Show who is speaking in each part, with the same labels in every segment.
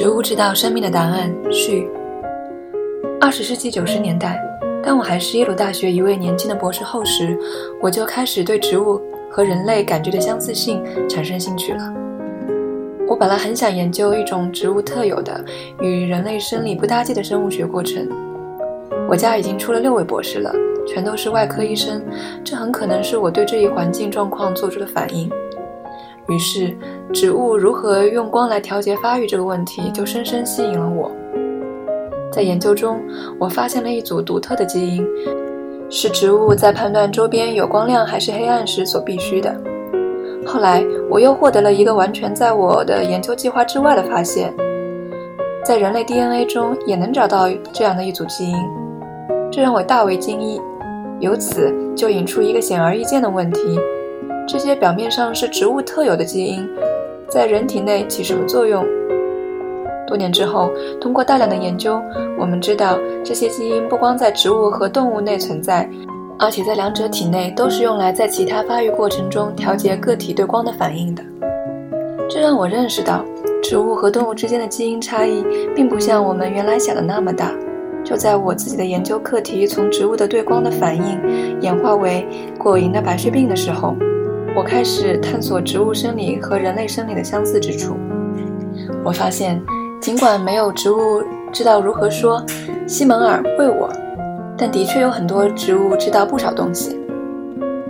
Speaker 1: 植物知道生命的答案。序。二十世纪九十年代，当我还是耶鲁大学一位年轻的博士后时，我就开始对植物和人类感觉的相似性产生兴趣了。我本来很想研究一种植物特有的、与人类生理不搭界的生物学过程。我家已经出了六位博士了，全都是外科医生，这很可能是我对这一环境状况做出的反应。于是，植物如何用光来调节发育这个问题就深深吸引了我。在研究中，我发现了一组独特的基因，是植物在判断周边有光亮还是黑暗时所必须的。后来，我又获得了一个完全在我的研究计划之外的发现，在人类 DNA 中也能找到这样的一组基因，这让我大为惊异。由此就引出一个显而易见的问题。这些表面上是植物特有的基因，在人体内起什么作用？多年之后，通过大量的研究，我们知道这些基因不光在植物和动物内存在，而且在两者体内都是用来在其他发育过程中调节个体对光的反应的。这让我认识到，植物和动物之间的基因差异并不像我们原来想的那么大。就在我自己的研究课题从植物的对光的反应演化为果蝇的白血病的时候。我开始探索植物生理和人类生理的相似之处。我发现，尽管没有植物知道如何说“西蒙尔喂我”，但的确有很多植物知道不少东西。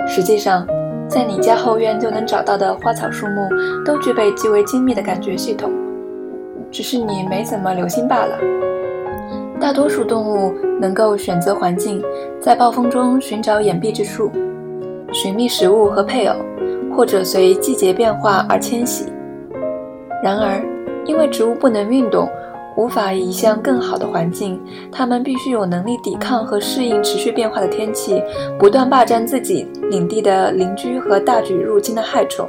Speaker 1: 实际上，在你家后院就能找到的花草树木都具备极为精密的感觉系统，只是你没怎么留心罢了。大多数动物能够选择环境，在暴风中寻找掩蔽之处。寻觅食物和配偶，或者随季节变化而迁徙。然而，因为植物不能运动，无法移向更好的环境，它们必须有能力抵抗和适应持续变化的天气，不断霸占自己领地的邻居和大举入侵的害虫。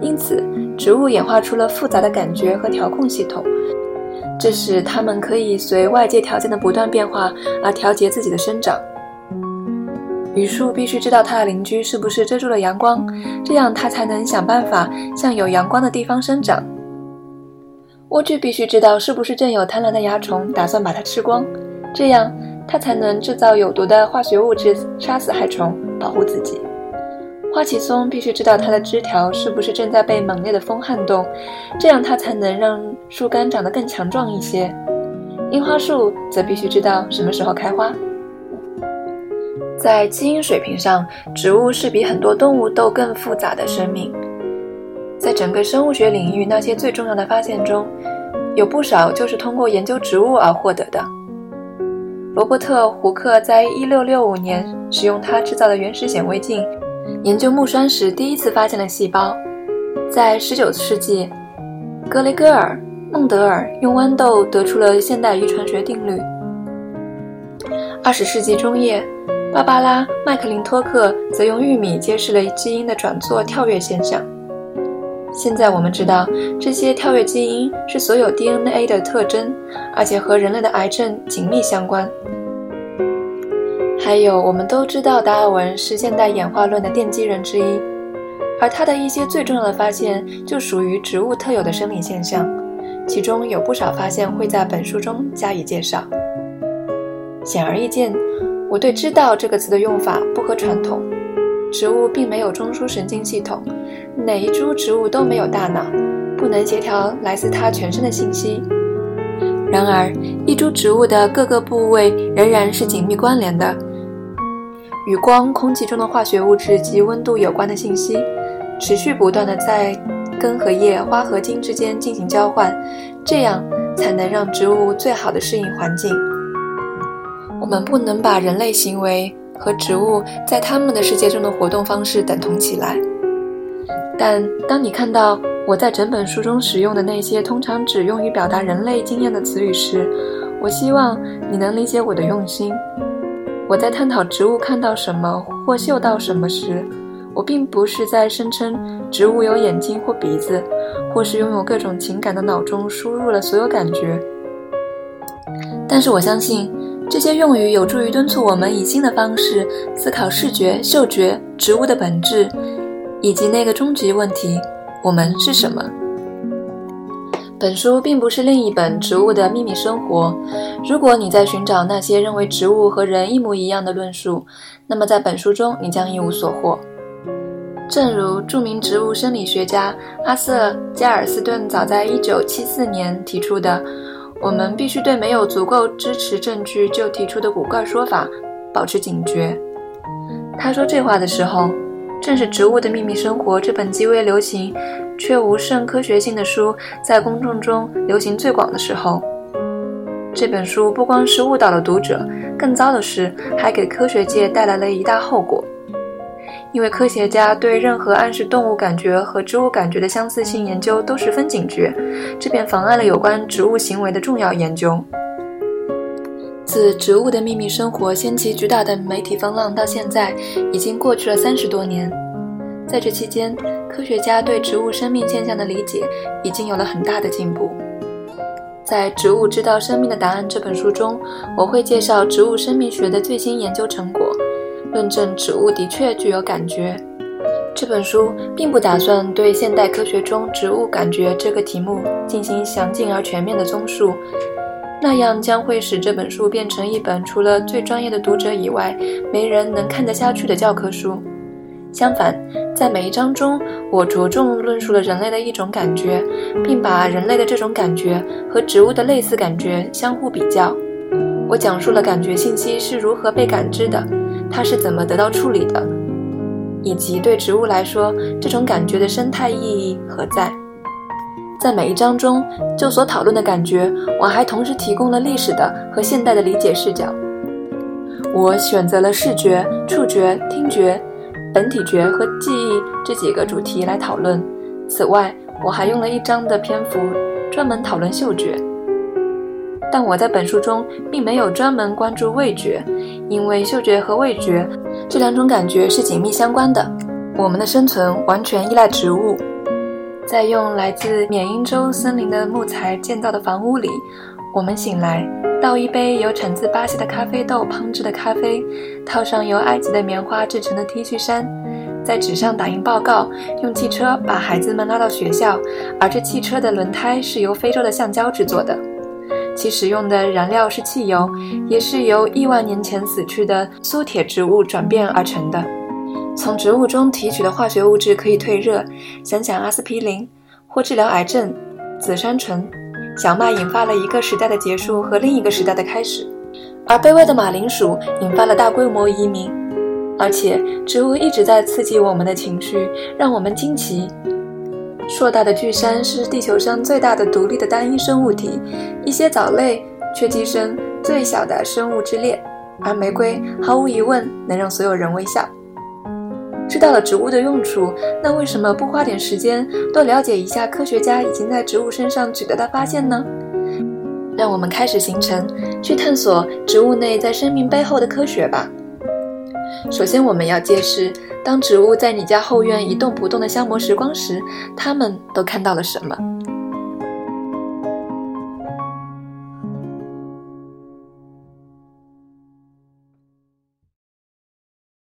Speaker 1: 因此，植物演化出了复杂的感觉和调控系统，这使它们可以随外界条件的不断变化而调节自己的生长。榆树必须知道它的邻居是不是遮住了阳光，这样它才能想办法向有阳光的地方生长。莴苣必须知道是不是正有贪婪的蚜虫打算把它吃光，这样它才能制造有毒的化学物质杀死害虫，保护自己。花旗松必须知道它的枝条是不是正在被猛烈的风撼动，这样它才能让树干长得更强壮一些。樱花树则必须知道什么时候开花。在基因水平上，植物是比很多动物都更复杂的生命。在整个生物学领域，那些最重要的发现中，有不少就是通过研究植物而获得的。罗伯特·胡克在1665年使用他制造的原始显微镜研究木栓时，第一次发现了细胞。在19世纪，格雷戈尔·孟德尔用豌豆得出了现代遗传学定律。20世纪中叶。芭芭拉·麦克林托克则用玉米揭示了基因的转作跳跃现象。现在我们知道，这些跳跃基因是所有 DNA 的特征，而且和人类的癌症紧密相关。还有，我们都知道达尔文是现代演化论的奠基人之一，而他的一些最重要的发现就属于植物特有的生理现象，其中有不少发现会在本书中加以介绍。显而易见。我对“知道”这个词的用法不合传统。植物并没有中枢神经系统，哪一株植物都没有大脑，不能协调来自它全身的信息。然而，一株植物的各个部位仍然是紧密关联的，与光、空气中的化学物质及温度有关的信息，持续不断的在根和叶、花和茎之间进行交换，这样才能让植物最好的适应环境。我们不能把人类行为和植物在他们的世界中的活动方式等同起来。但当你看到我在整本书中使用的那些通常只用于表达人类经验的词语时，我希望你能理解我的用心。我在探讨植物看到什么或嗅到什么时，我并不是在声称植物有眼睛或鼻子，或是拥有各种情感的脑中输入了所有感觉。但是我相信。这些用语有助于敦促我们以新的方式思考视觉、嗅觉、植物的本质，以及那个终极问题：我们是什么？本书并不是另一本《植物的秘密生活》。如果你在寻找那些认为植物和人一模一样的论述，那么在本书中你将一无所获。正如著名植物生理学家阿瑟·加尔斯顿早在1974年提出的：“我们必须对没有足够支持证据就提出的古怪说法保持警觉。”他说这话的时候，正是《植物的秘密生活》这本极为流行。却无甚科学性的书在公众中流行最广的时候，这本书不光是误导了读者，更糟的是还给科学界带来了一大后果。因为科学家对任何暗示动物感觉和植物感觉的相似性研究都十分警觉，这便妨碍了有关植物行为的重要研究。自《植物的秘密生活》掀起巨大的媒体风浪到现在，已经过去了三十多年。在这期间，科学家对植物生命现象的理解已经有了很大的进步。在《植物知道生命的答案》这本书中，我会介绍植物生命学的最新研究成果，论证植物的确具有感觉。这本书并不打算对现代科学中植物感觉这个题目进行详尽而全面的综述，那样将会使这本书变成一本除了最专业的读者以外没人能看得下去的教科书。相反，在每一章中，我着重论述了人类的一种感觉，并把人类的这种感觉和植物的类似感觉相互比较。我讲述了感觉信息是如何被感知的，它是怎么得到处理的，以及对植物来说，这种感觉的生态意义何在。在每一章中，就所讨论的感觉，我还同时提供了历史的和现代的理解视角。我选择了视觉、触觉、听觉。本体觉和记忆这几个主题来讨论。此外，我还用了一章的篇幅专门讨论嗅觉。但我在本书中并没有专门关注味觉，因为嗅觉和味觉这两种感觉是紧密相关的。我们的生存完全依赖植物。在用来自缅因州森林的木材建造的房屋里，我们醒来。倒一杯由产自巴西的咖啡豆烹制的咖啡，套上由埃及的棉花制成的 T 恤衫，在纸上打印报告，用汽车把孩子们拉到学校，而这汽车的轮胎是由非洲的橡胶制作的，其使用的燃料是汽油，也是由亿万年前死去的苏铁植物转变而成的。从植物中提取的化学物质可以退热，想想阿司匹林，或治疗癌症，紫杉醇。小麦引发了一个时代的结束和另一个时代的开始，而卑微的马铃薯引发了大规模移民。而且，植物一直在刺激我们的情绪，让我们惊奇。硕大的巨山是地球上最大的独立的单一生物体，一些藻类却跻身最小的生物之列，而玫瑰毫无疑问能让所有人微笑。知道了植物的用处，那为什么不花点时间多了解一下科学家已经在植物身上取得的发现呢？让我们开始行程，去探索植物内在生命背后的科学吧。首先，我们要揭示，当植物在你家后院一动不动地消磨时光时，它们都看到了什么。